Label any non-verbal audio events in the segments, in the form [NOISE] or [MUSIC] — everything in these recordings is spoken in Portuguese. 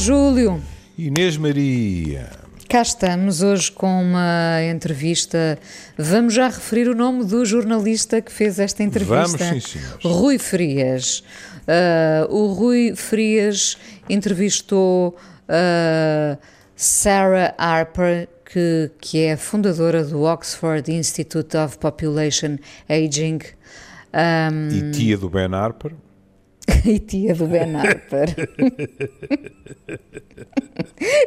Júlio. Inês Maria. Cá estamos hoje com uma entrevista. Vamos já referir o nome do jornalista que fez esta entrevista. Vamos, sim, senhores. Rui Frias. Uh, o Rui Frias entrevistou uh, Sarah Harper, que, que é fundadora do Oxford Institute of Population Aging. Um, e tia do Ben Harper. [LAUGHS] e tia do Ben Harper. [LAUGHS]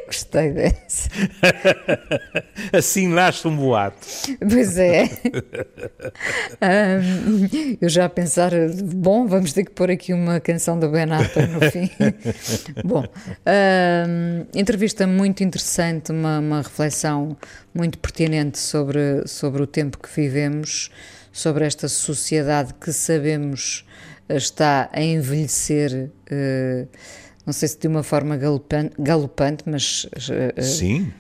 Gostei dessa. [LAUGHS] Assim nasce um boato. Pois é. Um, eu já a pensar, bom, vamos ter que pôr aqui uma canção do Ben Harper no fim. bom, um, entrevista muito interessante, uma, uma reflexão muito pertinente sobre, sobre o tempo que vivemos, sobre esta sociedade que sabemos está a envelhecer, uh, não sei se de uma forma galopante, galopante mas. Uh, Sim.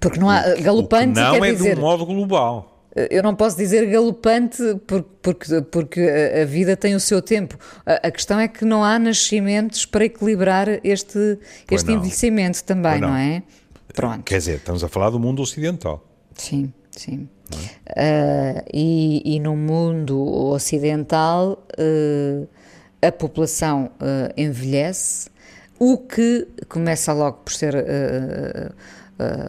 Porque não há. Galopante não é dizer, de um modo global. Eu não posso dizer galopante porque, porque, porque a vida tem o seu tempo. A, a questão é que não há nascimentos para equilibrar este, este envelhecimento também, não. não. é? Pronto. Quer dizer, estamos a falar do mundo ocidental. Sim, sim. Uh, e, e, no mundo ocidental uh, a população uh, envelhece, o que começa logo por ser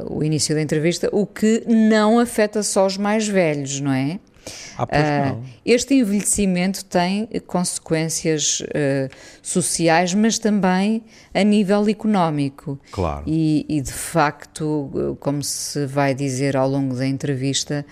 o início da entrevista, o que não afeta só os mais velhos, não é? Ah, uh, este envelhecimento tem consequências uh, sociais, mas também a nível económico. Claro. E, e, de facto, como se vai dizer ao longo da entrevista,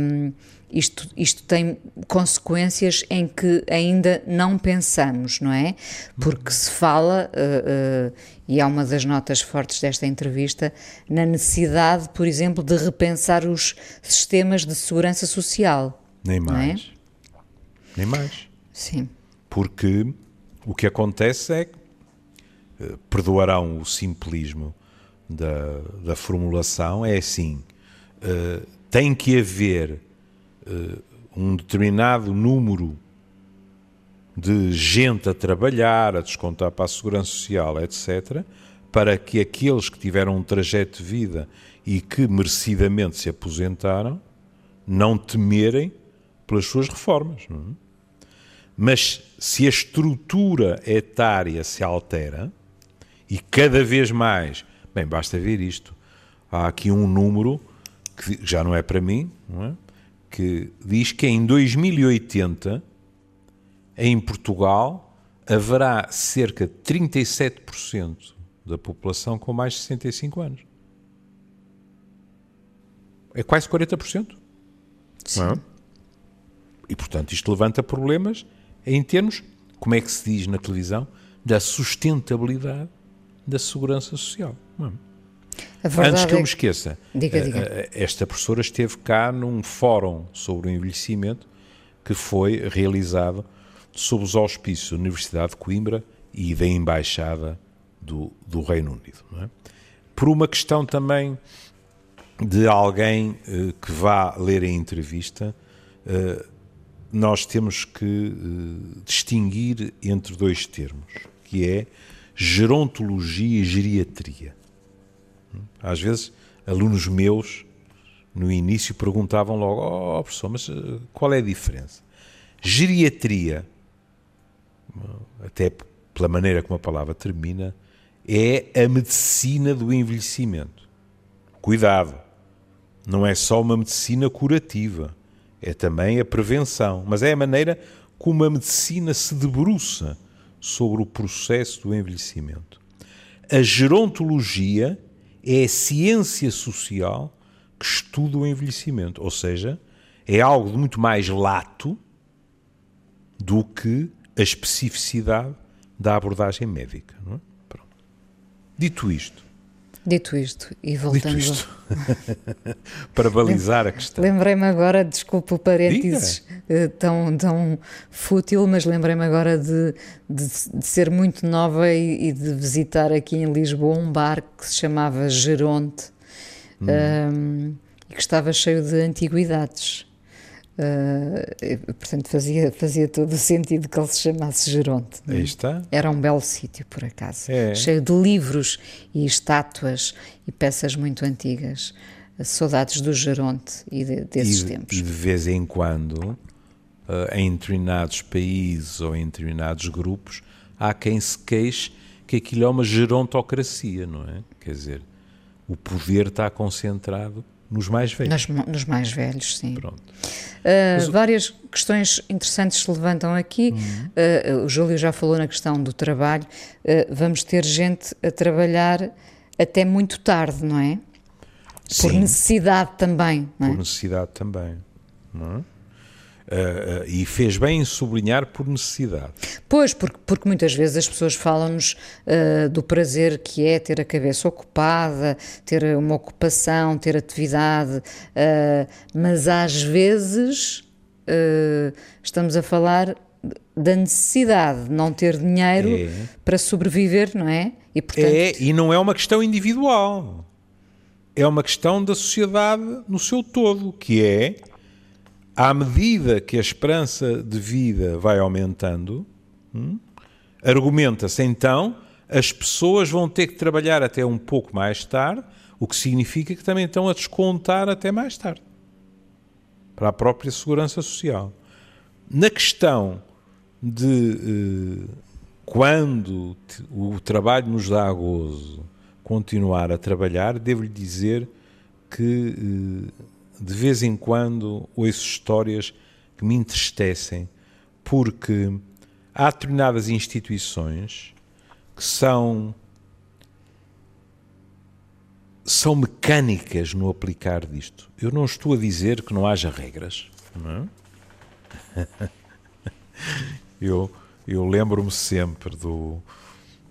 um, isto, isto tem consequências em que ainda não pensamos, não é? Porque se fala, uh, uh, e é uma das notas fortes desta entrevista, na necessidade, por exemplo, de repensar os sistemas de segurança social. Nem mais. É? Nem mais. Sim. Porque o que acontece é que, uh, perdoarão o simplismo da, da formulação, é assim, tem que haver uh, um determinado número de gente a trabalhar, a descontar para a segurança social, etc., para que aqueles que tiveram um trajeto de vida e que merecidamente se aposentaram não temerem pelas suas reformas. É? Mas se a estrutura etária se altera, e cada vez mais, bem, basta ver isto, há aqui um número que já não é para mim, não é? Que diz que em 2080, em Portugal, haverá cerca de 37% da população com mais de 65 anos. É quase 40%. Sim. É? E, portanto, isto levanta problemas em termos, como é que se diz na televisão, da sustentabilidade da segurança social. Não é? Antes que eu me esqueça, diga, diga. Eh, eh, esta professora esteve cá num fórum sobre o envelhecimento que foi realizado sob os auspícios da Universidade de Coimbra e da Embaixada do, do Reino Unido. É? Por uma questão também de alguém uh, que vá ler a entrevista, uh, nós temos que uh, distinguir entre dois termos, que é gerontologia e geriatria. Às vezes, alunos meus, no início, perguntavam logo: Oh, oh professor, mas eh, qual é a diferença? Geriatria, até pela maneira como a palavra termina, é a medicina do envelhecimento. Cuidado, não é só uma medicina curativa, é também a prevenção, mas é a maneira como a medicina se debruça sobre o processo do envelhecimento. A gerontologia é a ciência social que estuda o envelhecimento, ou seja, é algo de muito mais lato do que a especificidade da abordagem médica. É? Dito isto. Dito isto, e voltando. Dito isto, [LAUGHS] para balizar a questão. Lembrei-me agora, desculpa o parênteses eh, tão, tão fútil, mas lembrei-me agora de, de, de, ser muito nova e, e, de visitar aqui em Lisboa um bar que se chamava Geronte hum. um, e que estava cheio de antiguidades. Uh, portanto, fazia, fazia todo o sentido que ele se chamasse Geronte. É? Aí está. Era um belo sítio, por acaso. É. Cheio de livros e estátuas e peças muito antigas. Saudades do Geronte e de, desses e, tempos. E de vez em quando, uh, em determinados países ou em determinados grupos, há quem se queixe que aquilo é uma gerontocracia, não é? Quer dizer, o poder está concentrado nos mais velhos. Nos, nos mais velhos, sim. Pronto. Uh, várias questões interessantes se levantam aqui. Uh, o Júlio já falou na questão do trabalho. Uh, vamos ter gente a trabalhar até muito tarde, não é? Sim. Por necessidade também. Não é? Por necessidade também. Não é? Uh, uh, e fez bem em sublinhar por necessidade. Pois, porque, porque muitas vezes as pessoas falam-nos uh, do prazer que é ter a cabeça ocupada, ter uma ocupação, ter atividade, mas às vezes estamos a falar da necessidade de não ter dinheiro é. para sobreviver, não é? E, portanto... É, e não é uma questão individual. É uma questão da sociedade no seu todo, que é à medida que a esperança de vida vai aumentando, hum, argumenta-se então as pessoas vão ter que trabalhar até um pouco mais tarde, o que significa que também estão a descontar até mais tarde para a própria segurança social. Na questão de eh, quando o trabalho nos dá gozo continuar a trabalhar, devo-lhe dizer que eh, de vez em quando ouço histórias que me entristecem, porque há determinadas instituições que são são mecânicas no aplicar disto. Eu não estou a dizer que não haja regras. Não é? [LAUGHS] eu eu lembro-me sempre do,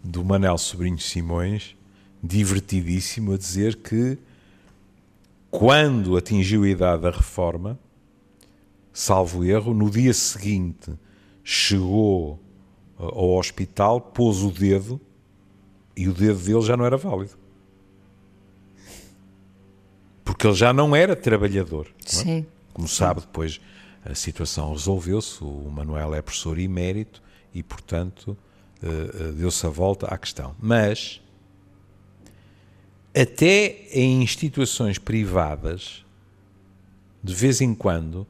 do Manel Sobrinho Simões, divertidíssimo, a dizer que quando atingiu a idade da reforma, salvo erro, no dia seguinte chegou uh, ao hospital, pôs o dedo e o dedo dele já não era válido. Porque ele já não era trabalhador. Não é? Sim. Como sabe, depois a situação resolveu-se, o Manuel é professor emérito e, portanto, uh, uh, deu-se a volta à questão. Mas até em instituições privadas, de vez em quando,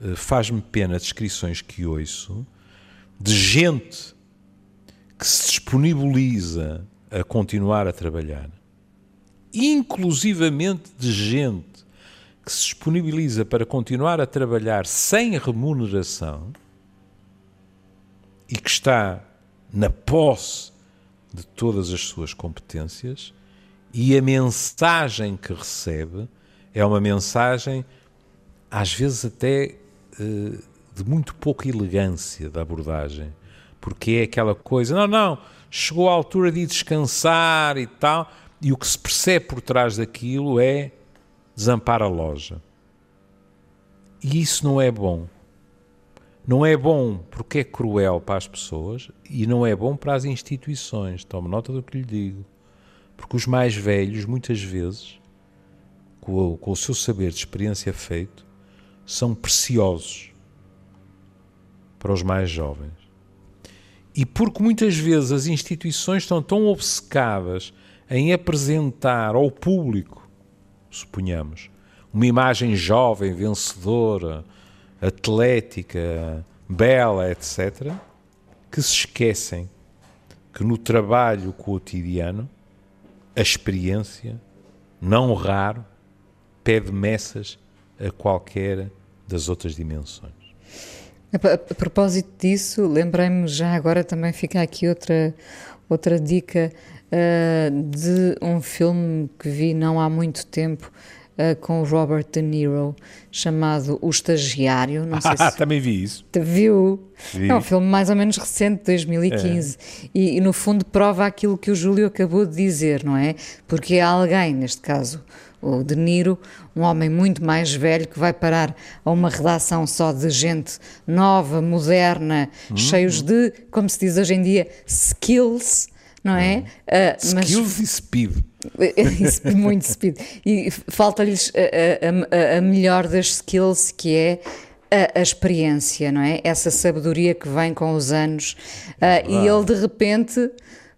eh, faz-me pena descrições que ouço de gente que se disponibiliza a continuar a trabalhar, inclusivamente de gente que se disponibiliza para continuar a trabalhar sem remuneração e que está na posse de todas as suas competências e a mensagem que recebe é uma mensagem, às vezes até eh, de muito pouca elegância da abordagem, porque é aquela coisa, não, não, chegou a altura de descansar e tal, e o que se percebe por trás daquilo é desampar a loja. E isso não é bom. Não é bom porque é cruel para as pessoas e não é bom para as instituições. Tome nota do que lhe digo. Porque os mais velhos, muitas vezes, com o, com o seu saber de experiência feito, são preciosos para os mais jovens. E porque muitas vezes as instituições estão tão obcecadas em apresentar ao público, suponhamos, uma imagem jovem, vencedora, atlética, bela, etc., que se esquecem que no trabalho cotidiano a experiência, não raro, pede messas a qualquer das outras dimensões. A, propósito disso, lembrei-me já agora também fica aqui outra, outra dica uh, de um filme que vi não há muito tempo uh, com o Robert De Niro, chamado O Estagiário. Não sei [LAUGHS] ah, se também vi isso. Te viu? Vi. É um filme mais ou menos recente, 2015. É. E, e, no fundo prova aquilo que o Júlio acabou de dizer, não é? Porque é alguém, neste caso o De Niro, um homem muito mais velho que vai parar a uma redação só de gente nova, moderna, hum, cheios hum. de, como se diz hoje em dia, skills, não é? Uh, skills mas, e speed. [LAUGHS] muito speed. E falta-lhes a, a, a, melhor das skills, que é a, a, experiência, não é? Essa sabedoria que vem com os anos. Uh, e ele, de repente,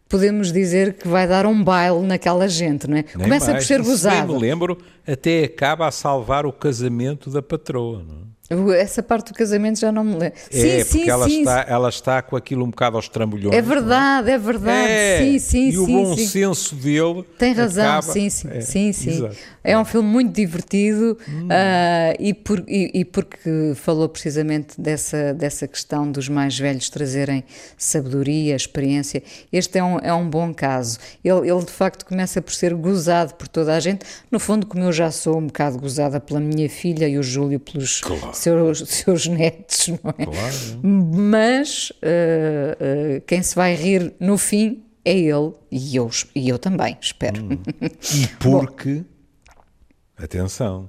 podemos dizer que vai dar um baile naquela gente, não é? Nem Começa mais. por ser gozado. bem me lembro, até acaba a salvar o casamento da patroa, não é? Essa parte do casamento já não me lembro. É, sim, porque sim, ela, sim. está, ela está com aquilo um bocado aos trambolhões. É não verdade, é verdade. É, sim, sim, e o sim. bom sim. senso dele. Tem razão, acaba- sim, sim, é, sim, sim. exato. É um filme muito divertido ah, e, por- e- e porque falou precisamente dessa, dessa questão dos mais velhos trazerem sabedoria, experiência. Este é um, é um bom caso. Ele, ele de facto começa por ser gozado por toda a gente, no fundo, como eu já sou um bocado gozada pela minha filha e o Júlio pelos Claro. Seus, seus netos, não é? Claro. Mas ah, ah, quem se vai rir no fim é ele e eu, e eu também, espero. [LAUGHS] E porque, atenção,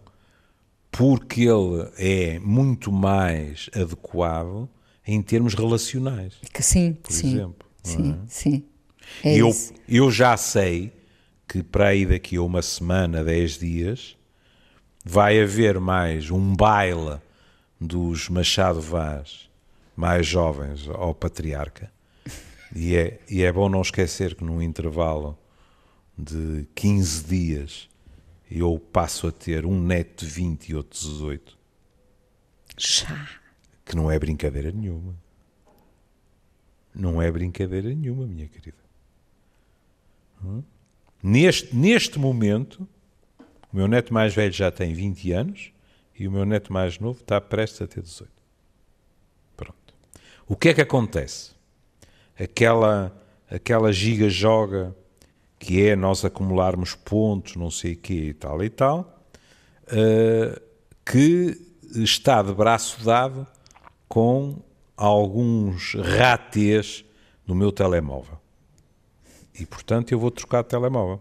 porque ele é muito mais adequado em termos relacionais, Que sim, por sim, exemplo. sim, é? sim. É eu, isso. eu já sei que para aí daqui a uma semana, dez dias, vai haver mais um baile dos Machado Vaz mais jovens ao Patriarca. E é, e é bom não esquecer que num intervalo de 15 dias eu passo a ter um neto de 20 e outro de 18, Já. que não é brincadeira nenhuma. Não é brincadeira nenhuma, minha querida. Hum? Neste, neste momento, o meu neto mais velho já tem 20 anos e o meu neto mais novo está prestes a ter 18. Pronto. O que é que acontece? Aquela, aquela giga-joga que é nós acumularmos pontos, não sei o quê e tal e tal, eh, que está de braço dado com alguns ratês no meu telemóvel. E, portanto, eu vou trocar de telemóvel.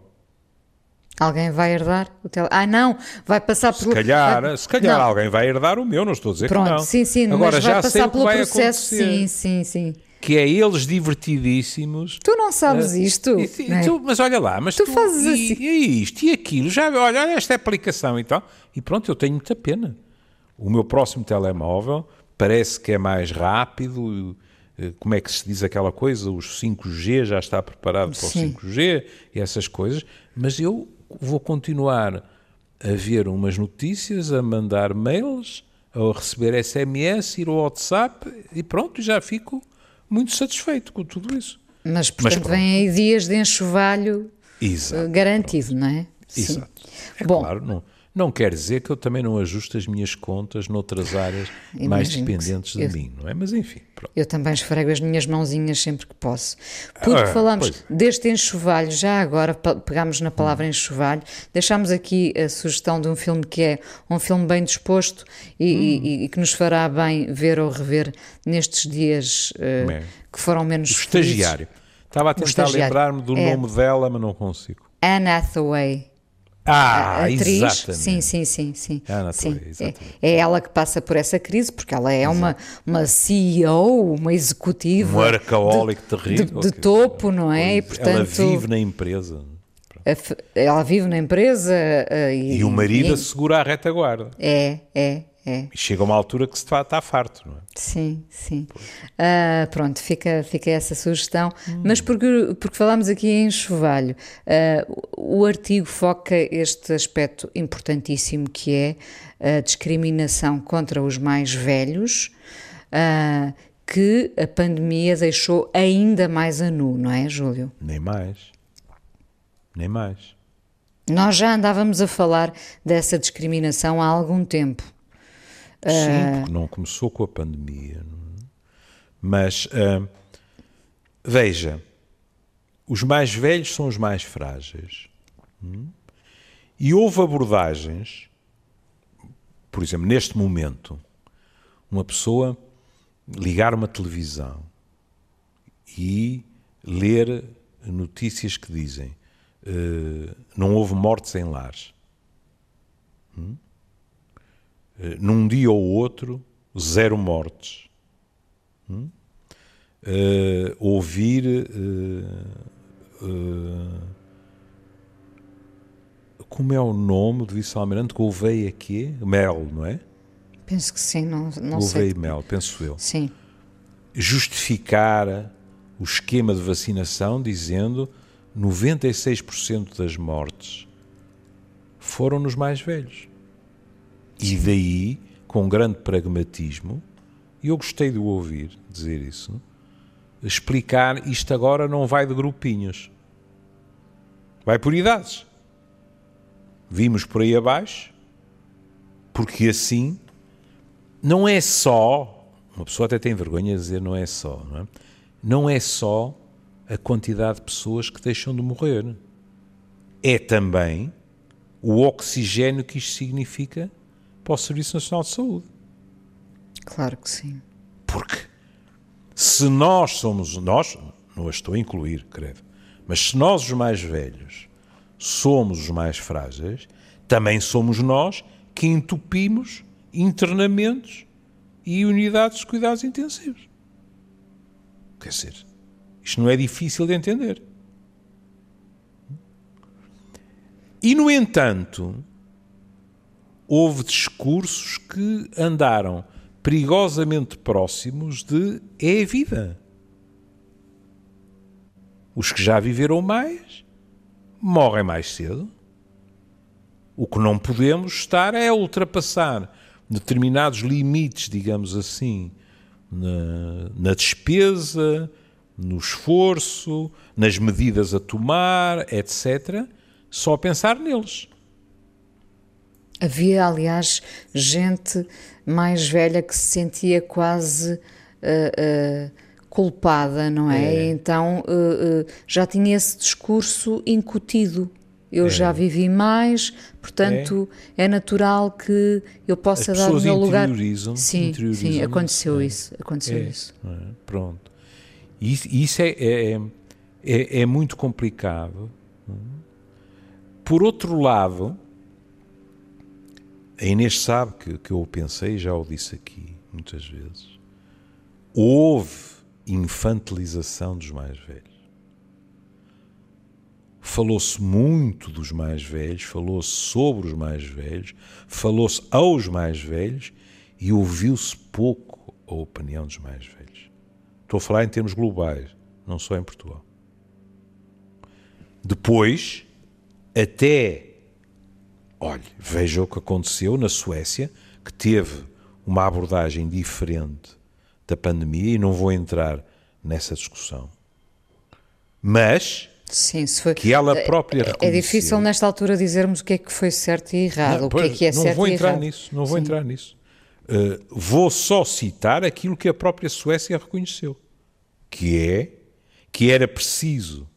Alguém vai herdar o tele... Ah, não, vai passar Se pelo... calhar, vai- se calhar Não, alguém vai herdar o meu, não estou a dizer Pronto, que não. sim, sim, Agora mas já vai passar pelo vai processo, acontecer, sim, sim, sim. Que é eles divertidíssimos. Tu não sabes isto, E tu- não é? tu- mas olha lá, mas Tu tu, fazes e, assim. e isto e aquilo, já olha, olha esta aplicação e tal. E pronto, eu tenho muita pena. O meu próximo telemóvel parece que é mais rápido. eh, Como é que se diz aquela coisa? Os 5G já está preparado para o 5G e essas coisas, mas eu vou continuar a ver umas notícias, a mandar mails, a receber SMS, ir ao WhatsApp e pronto, já fico muito satisfeito com tudo isso. Mas, portanto, pronto. vêm aí dias de enxovalho Exato. eh, garantido, não é? Sim. Exato. É Bom. claro, não, não quer dizer que eu também não ajuste as minhas contas noutras áreas mais Imagino que dependentes de eu- mim, não é? Mas enfim, pronto. Eu também esfrego as minhas mãozinhas sempre que posso. Porque Ah, falamos pois. deste enxovalho, já agora pegámos na palavra enxovalho, deixámos aqui a sugestão de um filme que é um filme bem disposto e, Hum. e- e que nos fará bem ver ou rever nestes dias É. que foram menos O felizes. estagiário. Estava a tentar lembrar-me do É. nome dela, mas não consigo. Anne Hathaway. Ah, atriz, exatamente. sim, sim, sim, sim. Ana sim. Hathaway, É, é ela que passa por essa crise, porque ela é uma, uma CEO, uma executiva. Um arcaólico de, terrível. de que- topo, não é? E, Pois, Ela portanto, vive na empresa. ela vive na empresa eh, e, E o marido e- assegura a retaguarda. é, é, é. E chega uma altura que se está, está farto, não é? Sim, sim. Ah, pronto, fica, fica essa sugestão. Hum. Mas porque, porque falámos aqui em enxovalho, ah, o artigo foca este aspecto importantíssimo que é a discriminação contra os mais velhos, ah, que a pandemia deixou ainda mais a nu, não é, Júlio? Nem mais. Nem mais. Nós já andávamos a falar dessa discriminação há algum tempo. Ah. Sim, porque não começou com a pandemia. é? Mas ah, veja, os mais velhos são os mais frágeis. Hum? E houve abordagens, por exemplo, neste momento, uma pessoa ligar uma televisão e ler notícias que dizem eh, não houve mortes em lares. Eh, num dia ou outro, zero mortes. Hum? Eh, ouvir eh, eh, como é o nome do vice-almirante Gouveia aqui? Mel, não é? Penso que sim, não, não Gouveia sei. Mel, penso eu. Sim, Justificar o esquema de vacinação dizendo 96% das mortes foram nos mais velhos. E daí, com grande pragmatismo, e eu gostei de o ouvir dizer isso, explicar isto agora não vai de grupinhos. Vai por idades. Vimos por aí abaixo, porque assim não é só, uma pessoa até tem vergonha de dizer não é só, não é? Não é só a quantidade de pessoas que deixam de morrer. É também o oxigênio que isto significa para o Serviço Nacional de Saúde. claro que sim. Porque se nós somos, nós, não a estou a incluir, credo, mas se nós, os mais velhos, somos os mais frágeis, também somos nós que entupimos internamentos e unidades de cuidados intensivos. Quer dizer, isto não é difícil de entender. E, no entanto, houve discursos que andaram perigosamente próximos de é a vida. Os que já viveram mais morrem mais cedo. O que não podemos estar é ultrapassar determinados limites, digamos assim, na, na despesa, no esforço, nas medidas a tomar, etc., só pensar neles. Havia, aliás, gente mais velha que se sentia quase ah, ah, culpada, não é? É. Então ah, já tinha esse discurso incutido. Eu É. já vivi mais, portanto é, natural que eu possa As dar o meu lugar. interiorizam- Sim, interiorizam sim, aconteceu é. isso. Aconteceu É, isso. é? Pronto. Isso, isso é, é, é, é muito complicado. é? Por outro lado, a Inês sabe que, que eu pensei, já o disse aqui muitas vezes, houve infantilização dos mais velhos. Falou-se muito dos mais velhos, falou-se sobre os mais velhos, falou-se aos mais velhos e ouviu-se pouco a opinião dos mais velhos. Estou a falar em termos globais, não só em Portugal. Depois, até, olhe, veja o que aconteceu na Suécia, que teve uma abordagem diferente da pandemia, e não vou entrar nessa discussão. Mas Sim, foi. que ela própria É reconheceu. difícil nesta altura dizermos o que é que foi certo e errado, Não, o que é que é não certo vou e errado. nisso, não vou entrar nisso. Uh, vou só citar aquilo que a própria Suécia reconheceu, que é que era preciso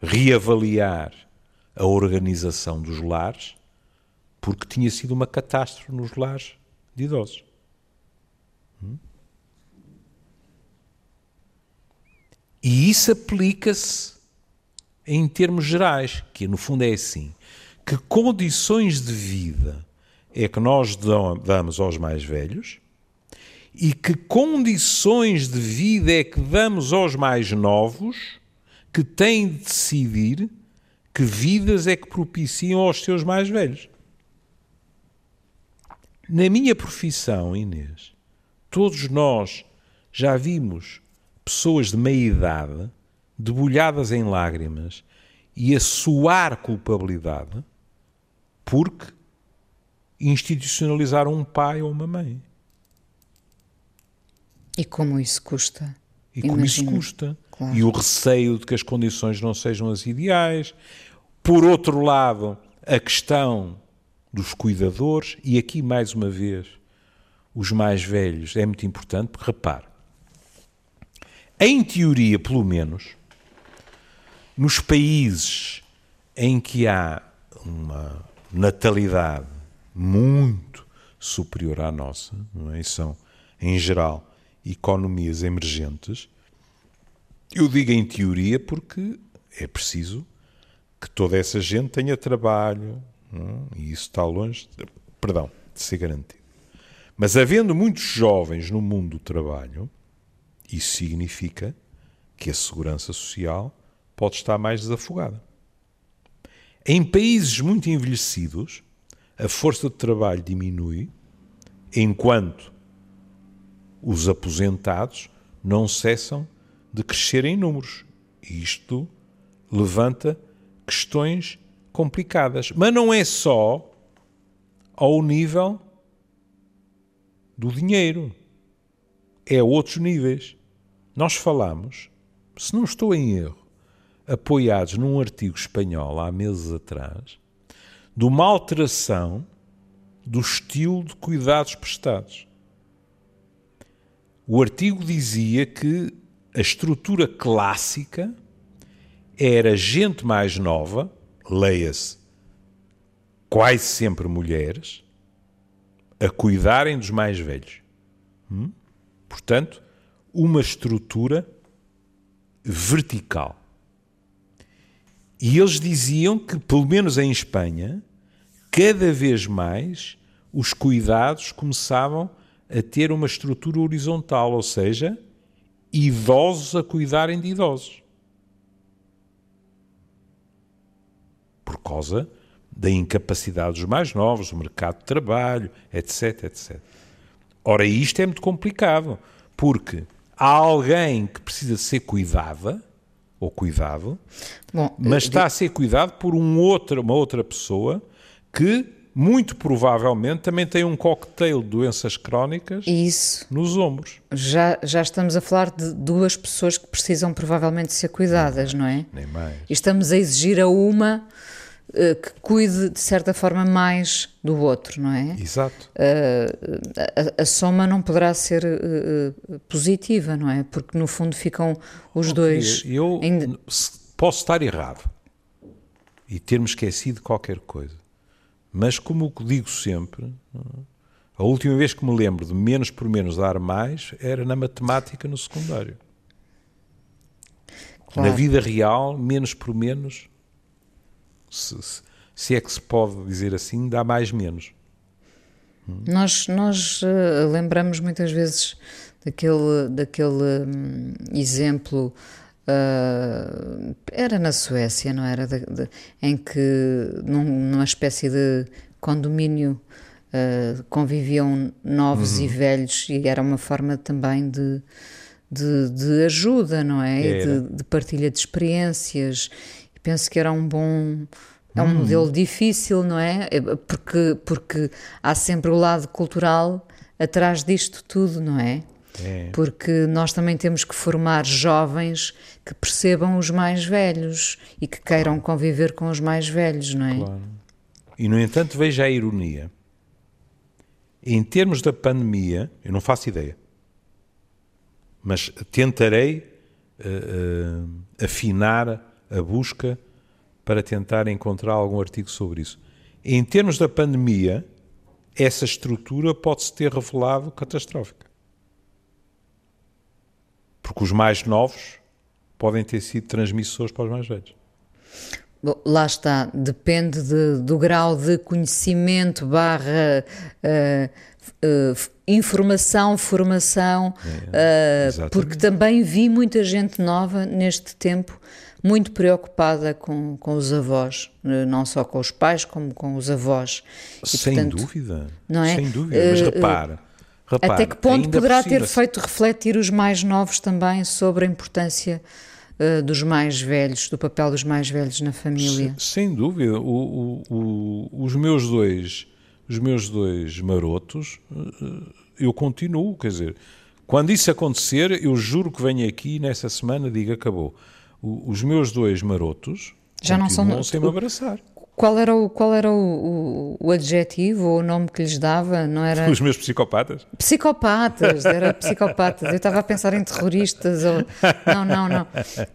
reavaliar a organização dos lares, porque tinha sido uma catástrofe nos lares de idosos. Hum? E isso aplica-se em termos gerais, que no fundo é assim: que condições de vida é que nós dam- damos aos mais velhos e que condições de vida é que damos aos mais novos que têm de decidir que vidas é que propiciam aos seus mais velhos. Na minha profissão, Inês, todos nós já vimos pessoas de meia idade debulhadas em lágrimas e a suar culpabilidade porque institucionalizaram um pai ou uma mãe. E como isso custa? E como isso custa. Claro. E o receio de que as condições não sejam as ideais. Por outro lado, a questão dos cuidadores, e aqui mais uma vez, os mais velhos, é muito importante, porque repare, em teoria, pelo menos, nos países em que há uma natalidade muito superior à nossa, não é? São, em geral, economias emergentes, eu digo em teoria porque é preciso que toda essa gente tenha trabalho, não é? e isso está longe, de, perdão, de ser garantido. Mas havendo muitos jovens no mundo do trabalho, isso significa que a segurança social pode estar mais desafogada. Em países muito envelhecidos, a força de trabalho diminui enquanto os aposentados não cessam de crescer em números. Isto levanta questões complicadas. Mas não é só ao nível do dinheiro, é a outros níveis. Nós falamos, se não estou em erro, apoiados num artigo espanhol há meses atrás, de uma alteração do estilo de cuidados prestados. O artigo dizia que a estrutura clássica era gente mais nova, leia-se, quase sempre mulheres, a cuidarem dos mais velhos. Hum? Portanto, uma estrutura vertical. E eles diziam que, pelo menos em Espanha, cada vez mais os cuidados começavam a ter uma estrutura horizontal, ou seja, idosos a cuidarem de idosos. Por causa da incapacidade dos mais novos, do mercado de trabalho, etc, etc. Ora, isto é muito complicado, porque há alguém que precisa ser cuidada ou cuidado, Bom, mas está a ser cuidado por um outro, uma outra pessoa que muito provavelmente também tem um cocktail de doenças crónicas Isso. nos ombros. Já, já estamos a falar de duas pessoas que precisam provavelmente ser cuidadas, não é? Nem mais. E estamos a exigir a uma uh, que cuide de certa forma mais do outro, não é? Exato. Uh, a, a, soma não poderá ser uh, positiva, não é? Porque no fundo ficam os dois. Eu ainda... posso estar errado e termos esquecido qualquer coisa mas, como digo sempre, a última vez que me lembro de menos por menos dar mais era na matemática no secundário. Claro. Na vida real, menos por menos, se, se, se, é que se pode dizer assim, dá mais menos. Nós, nós uh, lembramos muitas vezes daquele, daquele um, exemplo Uh, era na Suécia, não era? De, de, em que num, numa espécie de condomínio uh, conviviam novos uhum. e velhos e era uma forma também de, de, de ajuda, não é? De, de, partilha de experiências. E penso que era um bom. É um uhum. modelo difícil, não é? é? Porque, porque há sempre o lado cultural atrás disto tudo, não é? É. Porque nós também temos que formar jovens que percebam os mais velhos e que queiram claro. conviver com os mais velhos, não é? Claro. E no entanto, veja a ironia. Em termos da pandemia, eu não faço ideia, mas tentarei uh, uh, afinar a busca para tentar encontrar algum artigo sobre isso. Em termos da pandemia, essa estrutura pode-se ter revelado catastrófica. Porque os mais novos podem ter sido transmissores para os mais velhos. Bom, lá está, depende de, do grau de conhecimento barra uh, uh, informação, formação, é, uh, porque também vi muita gente nova neste tempo muito preocupada com, com os avós, não só com os pais, como com os avós. E, sem portanto, dúvida, não é? sem dúvida, mas repara Repare, Até que ponto poderá ter feito refletir os mais novos também sobre a importância uh, dos mais velhos, do papel dos mais velhos na família? Sem, sem dúvida. O, o, o, os meus dois, os meus dois marotos, uh, eu continuo, quer dizer, quando isso acontecer, eu juro que venho aqui nessa semana e digo acabou. Os meus dois marotos já não são sem me abraçar. Qual era, o, qual era o, o, o, adjetivo ou o nome que lhes dava? Não era... Os meus psicopatas? Psicopatas, era psicopatas. Eu estava a pensar em terroristas. Ou... Não, não, não.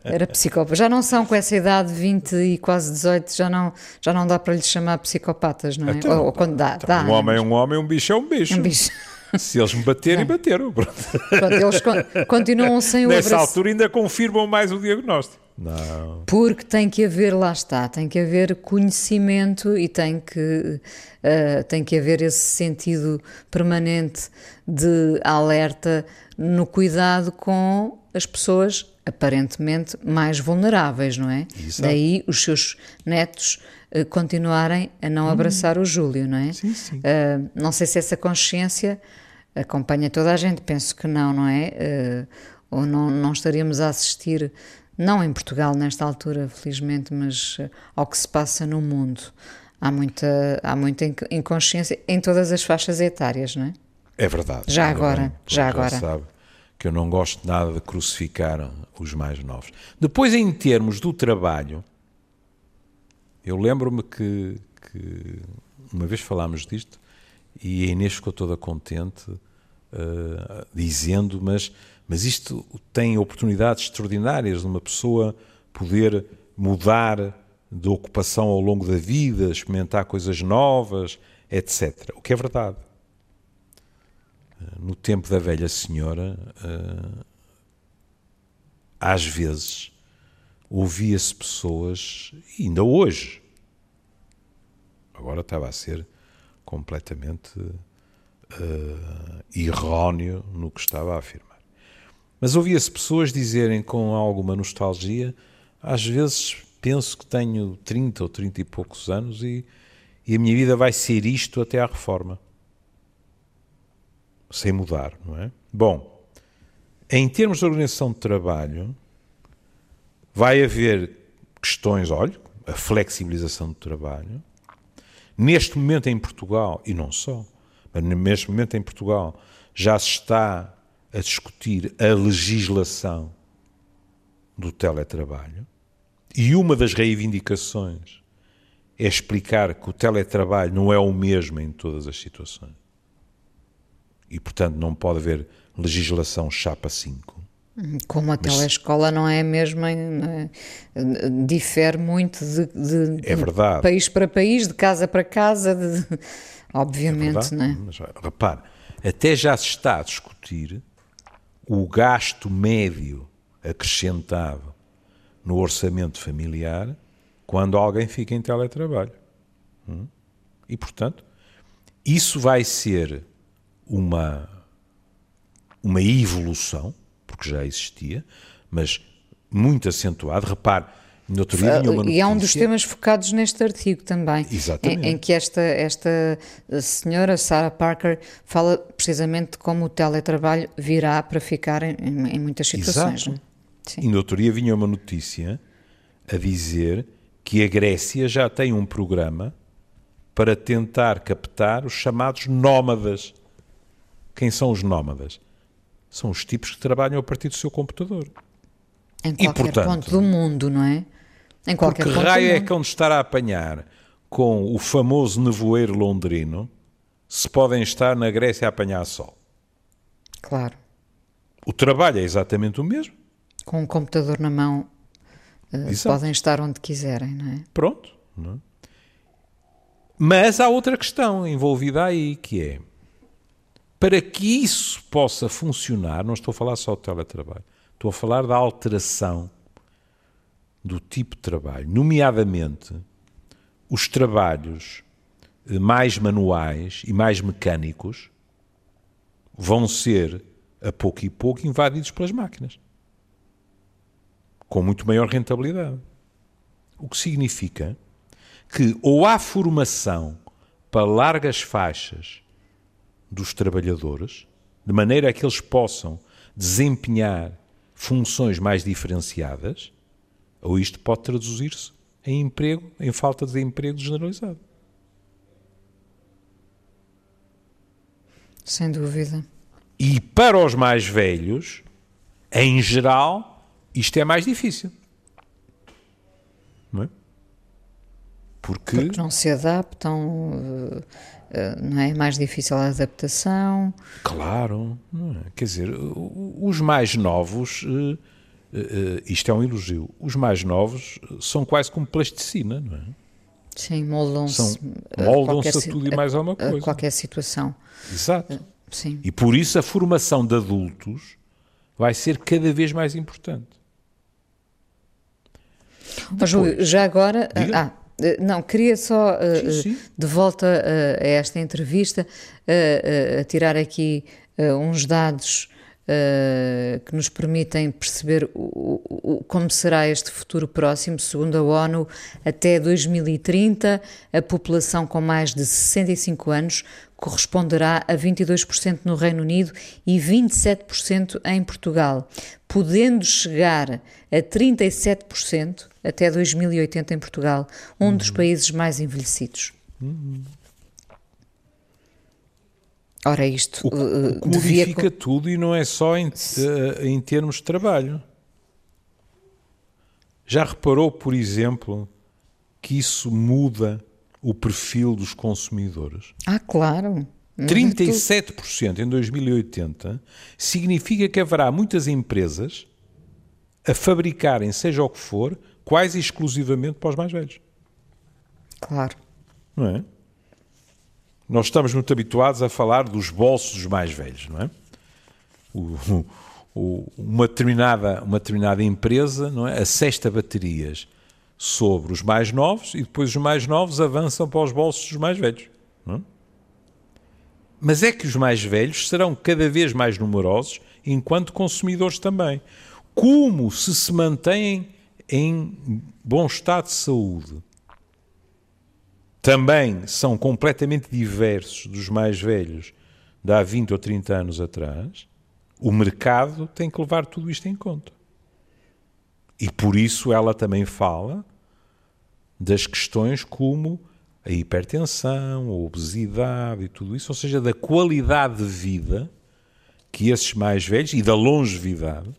Era psicopatas. Já não são com essa idade, 20 e quase 18, já não, já não dá para lhes chamar psicopatas, não é? Então, ou, ou, quando dá, então, dá. Um homem é um homem, um bicho é um bicho. Um bicho. Se eles me baterem, não. bateram. Pronto. Pronto, eles continuam sem o Nessa abraço. altura ainda confirmam mais o diagnóstico. Não. Porque tem que haver, lá está, tem que haver conhecimento e tem que, uh, tem que haver esse sentido permanente de alerta no cuidado com as pessoas aparentemente mais vulneráveis, não é? Exato. Daí os seus netos uh, continuarem a não abraçar o Júlio, não é? Sim, sim. Uh, não sei se essa consciência acompanha toda a gente, penso que não, não é? Ou não, não estaríamos a assistir, não em Portugal nesta altura, felizmente, mas ao que se passa no mundo. Há muita, há muita inconsciência em todas as faixas etárias, não é? É verdade. Já agora, bem, já agora. Sabe que eu não gosto nada de crucificar os mais novos. Depois, em termos do trabalho, eu lembro-me que, que, uma vez falámos disto e a Inês ficou toda contente, uh, dizendo, mas, mas isto tem oportunidades extraordinárias de uma pessoa poder mudar de ocupação ao longo da vida, experimentar coisas novas, etc. O que é verdade. No tempo da velha senhora, eh, às vezes ouvia-se pessoas, ainda hoje, agora estava a ser completamente uh, no que estava a afirmar. Mas ouvia-se pessoas dizerem com alguma nostalgia, às vezes penso que tenho 30 ou 30 e poucos anos e, e a minha vida vai ser isto até à reforma. Sem mudar, não é? Bom, em termos de organização de trabalho, vai haver questões, olha, a flexibilização do trabalho. Neste momento em Portugal, e não só, mas neste momento em Portugal, já se está a discutir a legislação do teletrabalho. E uma das reivindicações é explicar que o teletrabalho não é o mesmo em todas as situações. E, portanto, não pode haver legislação chapa 5. Como a telescola não é mesmo, não é, difere muito de, de, é verdade. de país para país, de casa para casa, de, obviamente, é não é? Mas, repare, até já se está a discutir o gasto médio acrescentado no orçamento familiar quando alguém fica em teletrabalho. Hum? E, portanto, isso vai ser uma, uma evolução, porque já existia, mas muito acentuado. Repare, no outro dia uma notícia... E é um dos temas focados neste artigo também. Exatamente. Em, em que esta, esta senhora, Sarah Parker, fala precisamente de como o teletrabalho virá para ficar em, em muitas situações. Exato. É? E no outro dia vinha uma notícia a dizer que a Grécia já tem um programa para tentar captar os chamados nómadas. Quem são os nómadas? São os tipos que trabalham a partir do seu computador. Em qualquer e, portanto, ponto do mundo, não é? Em qualquer porque ponto raio é que onde estar a apanhar com o famoso nevoeiro londrino se podem estar na Grécia a apanhar sol? Claro. O trabalho é exatamente o mesmo com um computador na mão, uh, podem estar onde quiserem, não é? Pronto. Não é? Mas há outra questão envolvida aí, que é para que isso possa funcionar, não estou a falar só do teletrabalho, estou a falar da alteração do tipo de trabalho, nomeadamente os trabalhos eh, mais manuais e mais mecânicos vão ser, a pouco e pouco, invadidos pelas máquinas com muito maior rentabilidade. O que significa que ou há formação para largas faixas dos trabalhadores, de maneira a que eles possam desempenhar funções mais diferenciadas, ou isto pode traduzir-se em emprego, em falta de emprego generalizado. Sem dúvida. E para os mais velhos, em geral, isto é mais difícil. Não é? Porque, Porque não se adaptam, uh, uh, não é? mais difícil a adaptação. Claro, é? quer dizer, os mais novos, uh, isto é um elogio, os mais novos são quase como plasticina, não é? Sim, moldam-se. Moldam-se a tudo e mais alguma coisa. Qualquer situação. Exato. Sim. E por isso a formação de adultos vai ser cada vez mais importante. Mas, já agora. Ah, eh, não, queria só, sim, eh, sim. de volta a esta entrevista, a tirar aqui uns dados uh, que nos permitem perceber o, o, como será este futuro próximo. Segundo a ONU, até 2030, a população com mais de 65 anos corresponderá a 22% no Reino Unido e 27% em Portugal, podendo chegar a 37% até 2080 em Portugal, um uhum. dos países mais envelhecidos. Uhum. Ora, isto o, uh, o devia... tudo e não é só em, em termos de trabalho. Já reparou, por exemplo, que isso muda o perfil dos consumidores? Ah, claro. 37% em 2080 significa que haverá muitas empresas a fabricarem, seja o que for, quase exclusivamente para os mais velhos. Claro. Não é? Nós estamos muito habituados a falar dos bolsos mais velhos, não é? O, o, uma, determinada, uma determinada empresa não é? acesta baterias sobre os mais novos e depois os mais novos avançam para os bolsos dos mais velhos. Não é? Mas é que os mais velhos serão cada vez mais numerosos enquanto consumidores também. Como se se mantêm em bom estado de saúde também são completamente diversos dos mais velhos de há 20 ou 30 anos atrás, o mercado tem que levar tudo isto em conta. E por isso ela também fala das questões como a hipertensão, a obesidade e tudo isso, ou seja, da qualidade de vida que esses mais velhos e da longevidade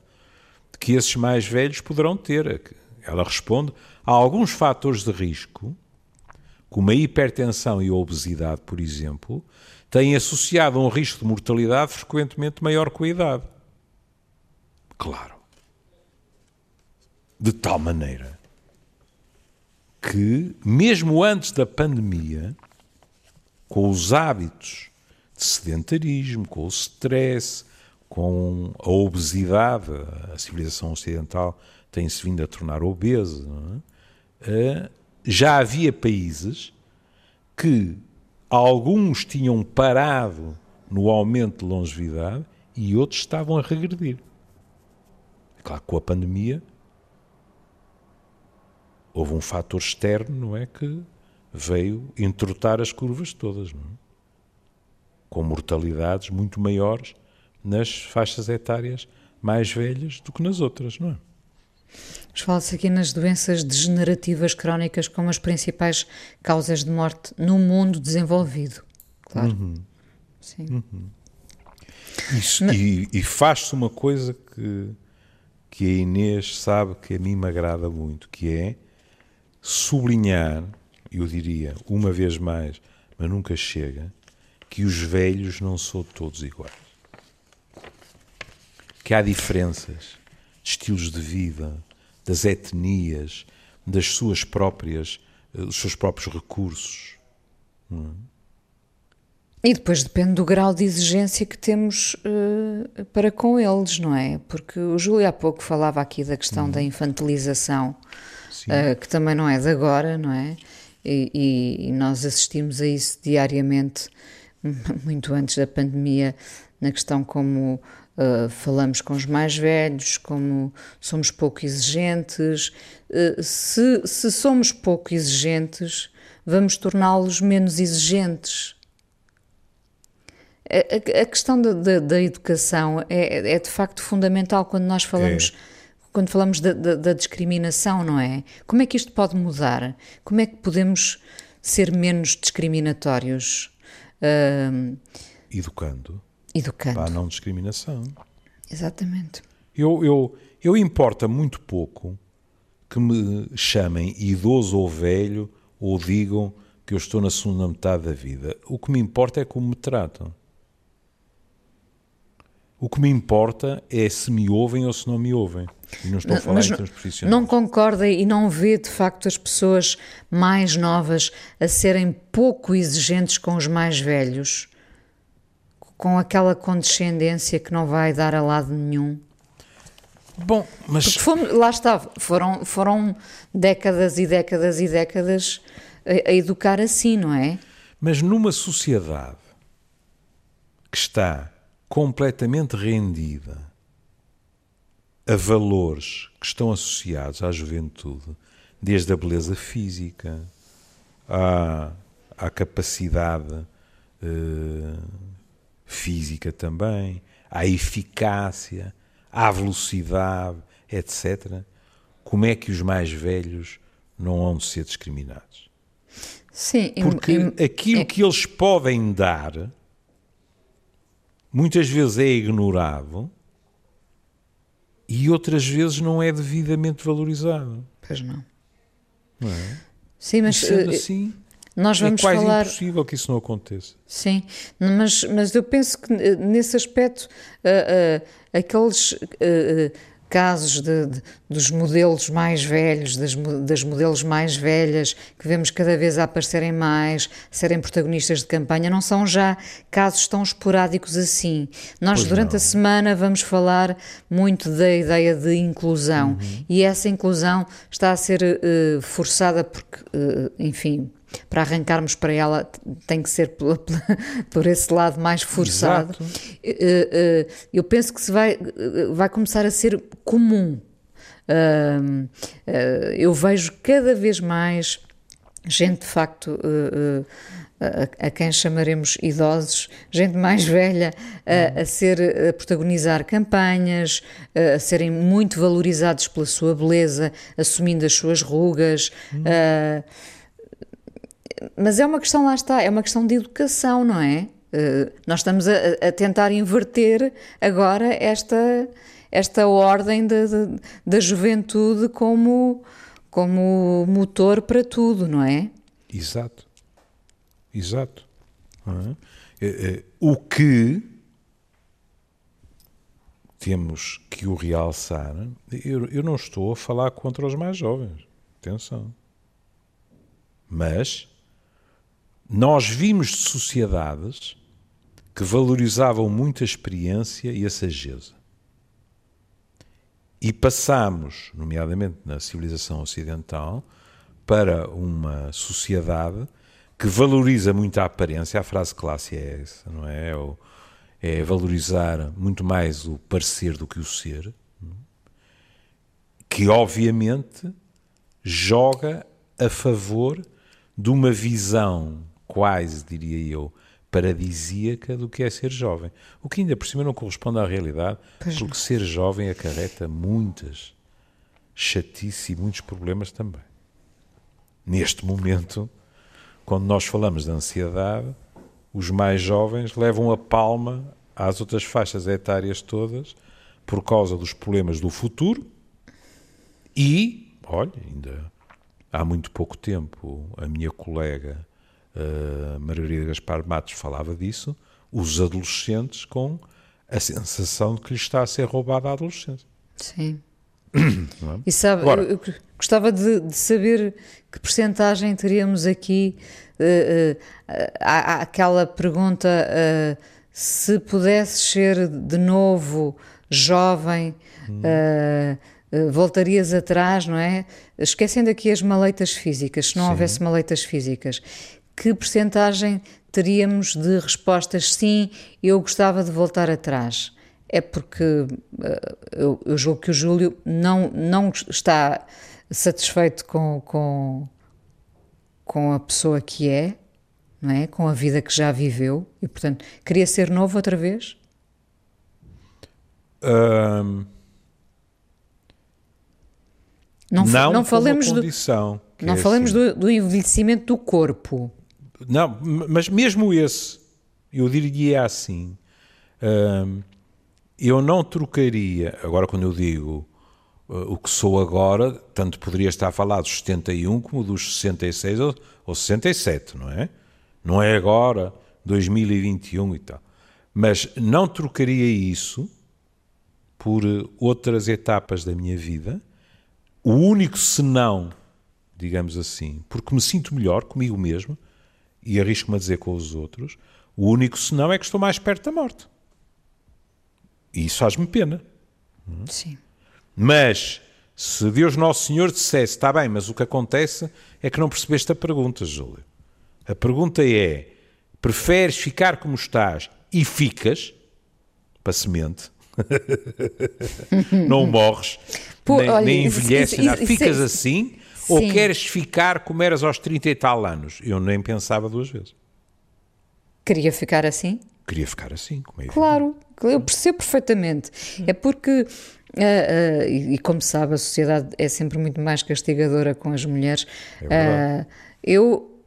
que esses mais velhos poderão ter. Ela responde a alguns fatores de risco como a hipertensão e a obesidade, por exemplo, têm associado um risco de mortalidade frequentemente maior com a idade. Claro. De tal maneira que, mesmo antes da pandemia, com os hábitos de sedentarismo, com o stress, com a obesidade, a civilização ocidental tem-se vindo a tornar obesa, é? Já havia países que alguns tinham parado no aumento de longevidade e outros estavam a regredir. Claro que com a pandemia houve um fator externo, não é, que veio entrotar as curvas todas, não é? com mortalidades muito maiores nas faixas etárias mais velhas do que nas outras, não é? Fala-se aqui nas doenças degenerativas crónicas como as principais causas de morte no mundo desenvolvido. Claro. Uhum. Sim. Uhum. Isso, Mas... E, e faz-se uma coisa que, que a Inês sabe que a mim me agrada muito, que é sublinhar, eu diria uma vez mais, mas nunca chega, que os velhos não são todos iguais. Que há diferenças estilos de vida, das etnias, das suas próprias, eh, dos seus próprios recursos. É? E depois depende do grau de exigência que temos uh, para com eles, não é? Porque o Júlio há pouco falava aqui da questão da infantilização, uh, que também não é de agora, não é? E, e, e, nós assistimos a isso diariamente, [LAUGHS] muito antes da pandemia, na questão como Uh, falamos com os mais velhos, como somos pouco exigentes. Uh, se, se, somos pouco exigentes, vamos torná-los menos exigentes. A, a, a questão da, da, da educação é, é, de facto fundamental quando nós falamos. É. Quando falamos da, da, discriminação, não é? Como é que isto pode mudar? Como é que podemos ser menos discriminatórios? Uh, Educando Educando. Para a não discriminação. Exatamente. Eu, eu, eu importa muito pouco que me chamem idoso ou velho ou digam que eu estou na segunda metade da vida. O que me importa é como me tratam. O que me importa é se me ouvem ou se não me ouvem. E não estou a falar Mas em termos profissionais. Não concorda e não vê, de facto, as pessoas mais novas a serem pouco exigentes com os mais velhos? Com aquela condescendência que não vai dar a lado nenhum. Bom, mas. Fomos, lá está, foram, foram décadas e décadas e décadas a, a educar assim, não é? Mas numa sociedade que está completamente rendida a valores que estão associados à juventude, desde a beleza física, à, à capacidade eh, física também, à eficácia, à velocidade, etc. Como é que os mais velhos não hão de ser discriminados? Sim, Porque em, aquilo que eles podem dar muitas vezes é ignorado e outras vezes não é devidamente valorizado. Pois não. Não é? Sim, mas e sendo uh, assim, nós vamos é quase falar. impossível que isso não aconteça. Sim, mas, mas eu penso que uh, nesse aspecto uh, aqueles casos de, de, dos modelos mais velhos, das, das modelos mais velhas, que vemos cada vez a aparecerem mais, serem protagonistas de campanha, não são já casos tão esporádicos assim. Nós, Pois durante não. a semana, vamos falar muito da ideia de inclusão Uhum. e essa inclusão está a ser eh, forçada porque, eh, enfim. Para arrancarmos para ela tem que ser pela- [LAUGHS] por esse lado mais forçado. Exato. Eh, eh, eu penso que se vai, vai começar a ser comum. Eh, eu vejo cada vez mais gente de facto a, a quem chamaremos idosos, gente mais velha a, a ser a protagonizar campanhas, a, a serem muito valorizados pela sua beleza, assumindo as suas rugas. ah, mas é uma questão, lá está, é uma questão de educação, não é? Eh, nós estamos a, a tentar inverter agora esta, esta ordem da, da, da juventude como, como motor para tudo, não é? Exato. Exato. É? Eh, eh, O que temos que o realçar, eu, eu não estou a falar contra os mais jovens, atenção. Mas nós vimos sociedades que valorizavam muito a experiência e a sageza. E passamos, nomeadamente na civilização ocidental, para uma sociedade que valoriza muito a aparência. A frase clássica é essa, não é? É, é valorizar muito mais o parecer do que o ser, que obviamente joga a favor de uma visão quase, diria eu, paradisíaca do que é ser jovem. O que ainda por cima não corresponde à realidade, Pois porque ser jovem acarreta muitas chatice e muitos problemas também. Neste momento, quando nós falamos de ansiedade, os mais jovens levam a palma às outras faixas etárias todas por causa dos problemas do futuro e, olha, ainda há muito pouco tempo a minha colega uh, Margarida Gaspar Matos falava disso, os adolescentes com a sensação de que lhes está a ser roubada a adolescência. Sim. [COUGHS] É? E sabe, Agora- eu, eu gostava de, de saber que percentagem teríamos aqui. eh, eh, há, há aquela pergunta: eh, se pudesses ser de novo jovem, eh, eh, voltarias atrás, não é? Esquecendo aqui as maleitas físicas, se não Sim. houvesse maleitas físicas, que percentagem teríamos de respostas sim, eu gostava de voltar atrás? É porque eh, eu, eu julgo que o Júlio não, não está satisfeito com, com, com a pessoa que é, não é? Com a vida que já viveu e, portanto, queria ser novo outra vez? Ahm, Não, não não falemos, do, não é falemos assim. do, do envelhecimento do corpo. Não, mas mesmo esse, eu diria assim, hum, eu não trocaria, agora quando eu digo uh, o que sou agora, tanto poderia estar a falar dos 71 como dos 66 ou, ou 67, não é? Não é agora, 2021 e tal. Mas não trocaria isso por uh, outras etapas da minha vida. O único senão, digamos assim, porque me sinto melhor comigo mesmo, e arrisco-me a dizer com os outros, o único senão é que estou mais perto da morte. E isso faz-me pena. Sim. Mas, se Deus Nosso Senhor dissesse, está bem, mas o que acontece é que não percebeste a pergunta, Júlio. A pergunta é, preferes ficar como estás e ficas, para semente. [LAUGHS] não morres, Pô, nem, olha, nem isso- envelheces, isso- nada. isso- ficas isso- assim ou Sim. queres ficar como eras aos 30 e tal anos? Eu nem pensava duas vezes. Queria ficar assim? Queria ficar assim, como é. Claro, eu percebo perfeitamente. É porque, ah, ah, e, e como sabe, a sociedade é sempre muito mais castigadora com as mulheres. É. Ah, eu,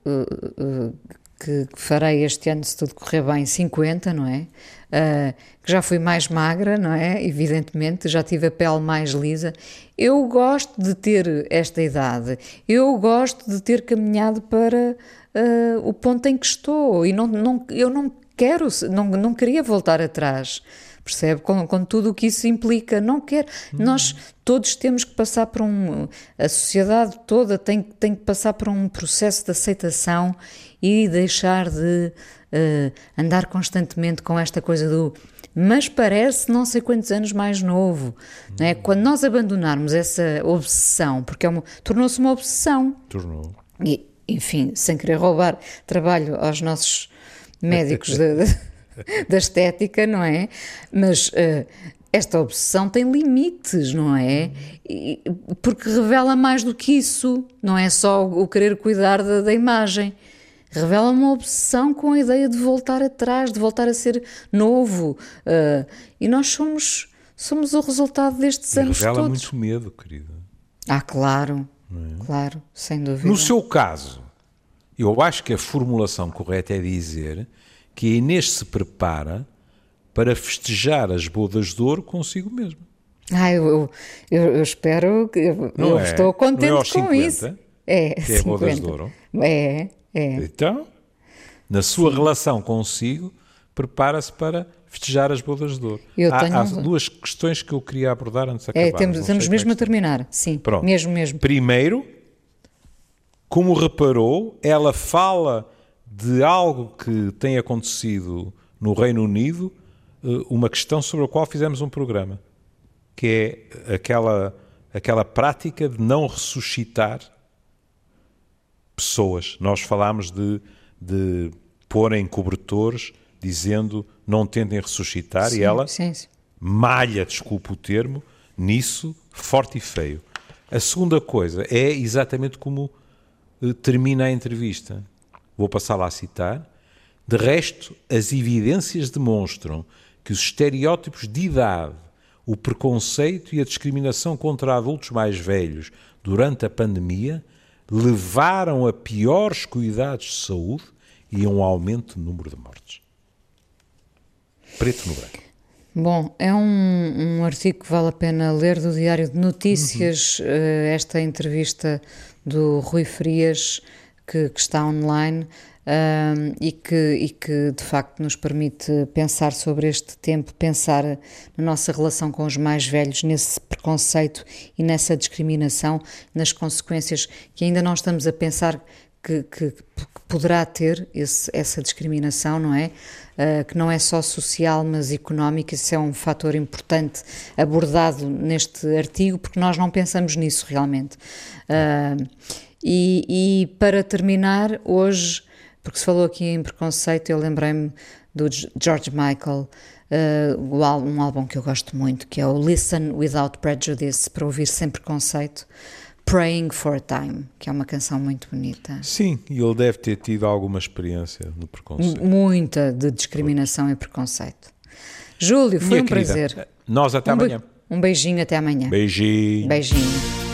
que que farei este ano, se tudo correr bem, 50, não é? Ah, que já fui mais magra, não é? Evidentemente, já tive a pele mais lisa. Eu gosto de ter esta idade. Eu gosto de ter caminhado para ah, o ponto em que estou. E não, não, eu não quero, não, não queria voltar atrás. Percebe? Com, com tudo o que isso implica. Não quero. Nós todos temos que passar por um. A sociedade toda tem, tem que passar por um processo de aceitação e deixar de eh, andar constantemente com esta coisa do. Mas parece não sei quantos anos mais novo. Não é? Quando nós abandonarmos essa obsessão, porque é tornou-se uma obsessão. Tornou. E, enfim, sem querer roubar trabalho aos nossos médicos da, da estética, não é? Mas eh, esta obsessão tem limites, não é? E- porque revela mais do que isso, não é só o querer cuidar da, da imagem. Revela uma obsessão com a ideia de voltar atrás, de voltar a ser novo. eh, e nós somos, somos o resultado destes E anos revela todos. muito medo, querida. Ah, claro, claro, sem dúvida. No seu caso, eu acho que a formulação correta é dizer que a Inês se prepara para festejar as bodas de ouro consigo mesma. Ah, eu, eu, eu- espero que. Eu, eu é? estou contente Não é com 50? isso. É, Que é bodas 50. de ouro? É, é. Então, na sua relação consigo, prepara-se para festejar as bodas de ouro. Eu há, tenho há duas questões que eu queria abordar antes de É, acabar. temos, estamos mesmo a terminar. Sim, Pronto. mesmo, mesmo. Primeiro, como reparou, ela fala de algo que tem acontecido no Reino Unido, eh, uma questão sobre a qual fizemos um programa, que é aquela, aquela prática de não ressuscitar pessoas. Nós falámos de, de porem cobertores dizendo não tentem ressuscitar e Sim, ela Sim, sim. malha, desculpa o termo, nisso, forte e feio. A segunda coisa é exatamente como eh, termina a entrevista. Vou passar lá a citar. De resto, as evidências demonstram que os estereótipos de idade, o preconceito e a discriminação contra adultos mais velhos durante a pandemia levaram a piores cuidados de saúde e a um aumento no número de mortes. Preto no branco. Bom, é um, um artigo que vale a pena ler do Diário de Notícias, eh, esta entrevista do Rui Frias, que, que está online ahm, e, que, e que de facto nos permite pensar sobre este tempo, pensar na nossa relação com os mais velhos, nesse preconceito e nessa discriminação, nas consequências que ainda não estamos a pensar que, que- que poderá ter esse- essa discriminação, não é? Uh, que não é só social, mas económica, isso é um fator importante abordado neste artigo, porque nós não pensamos nisso realmente. Uh, e, e para terminar, hoje, porque se falou aqui em preconceito, eu lembrei-me do George Michael, uh, um álbum que eu gosto muito, que é o Listen Without Prejudice, para ouvir sem preconceito. Praying for a Time, que é uma canção muito bonita. Sim, e ele deve ter tido alguma experiência no preconceito. Muita de discriminação e preconceito. Júlio, foi Minha um querida, prazer. Nós até Um be- amanhã. Um beijinho até amanhã. Beijinho. Beijinho.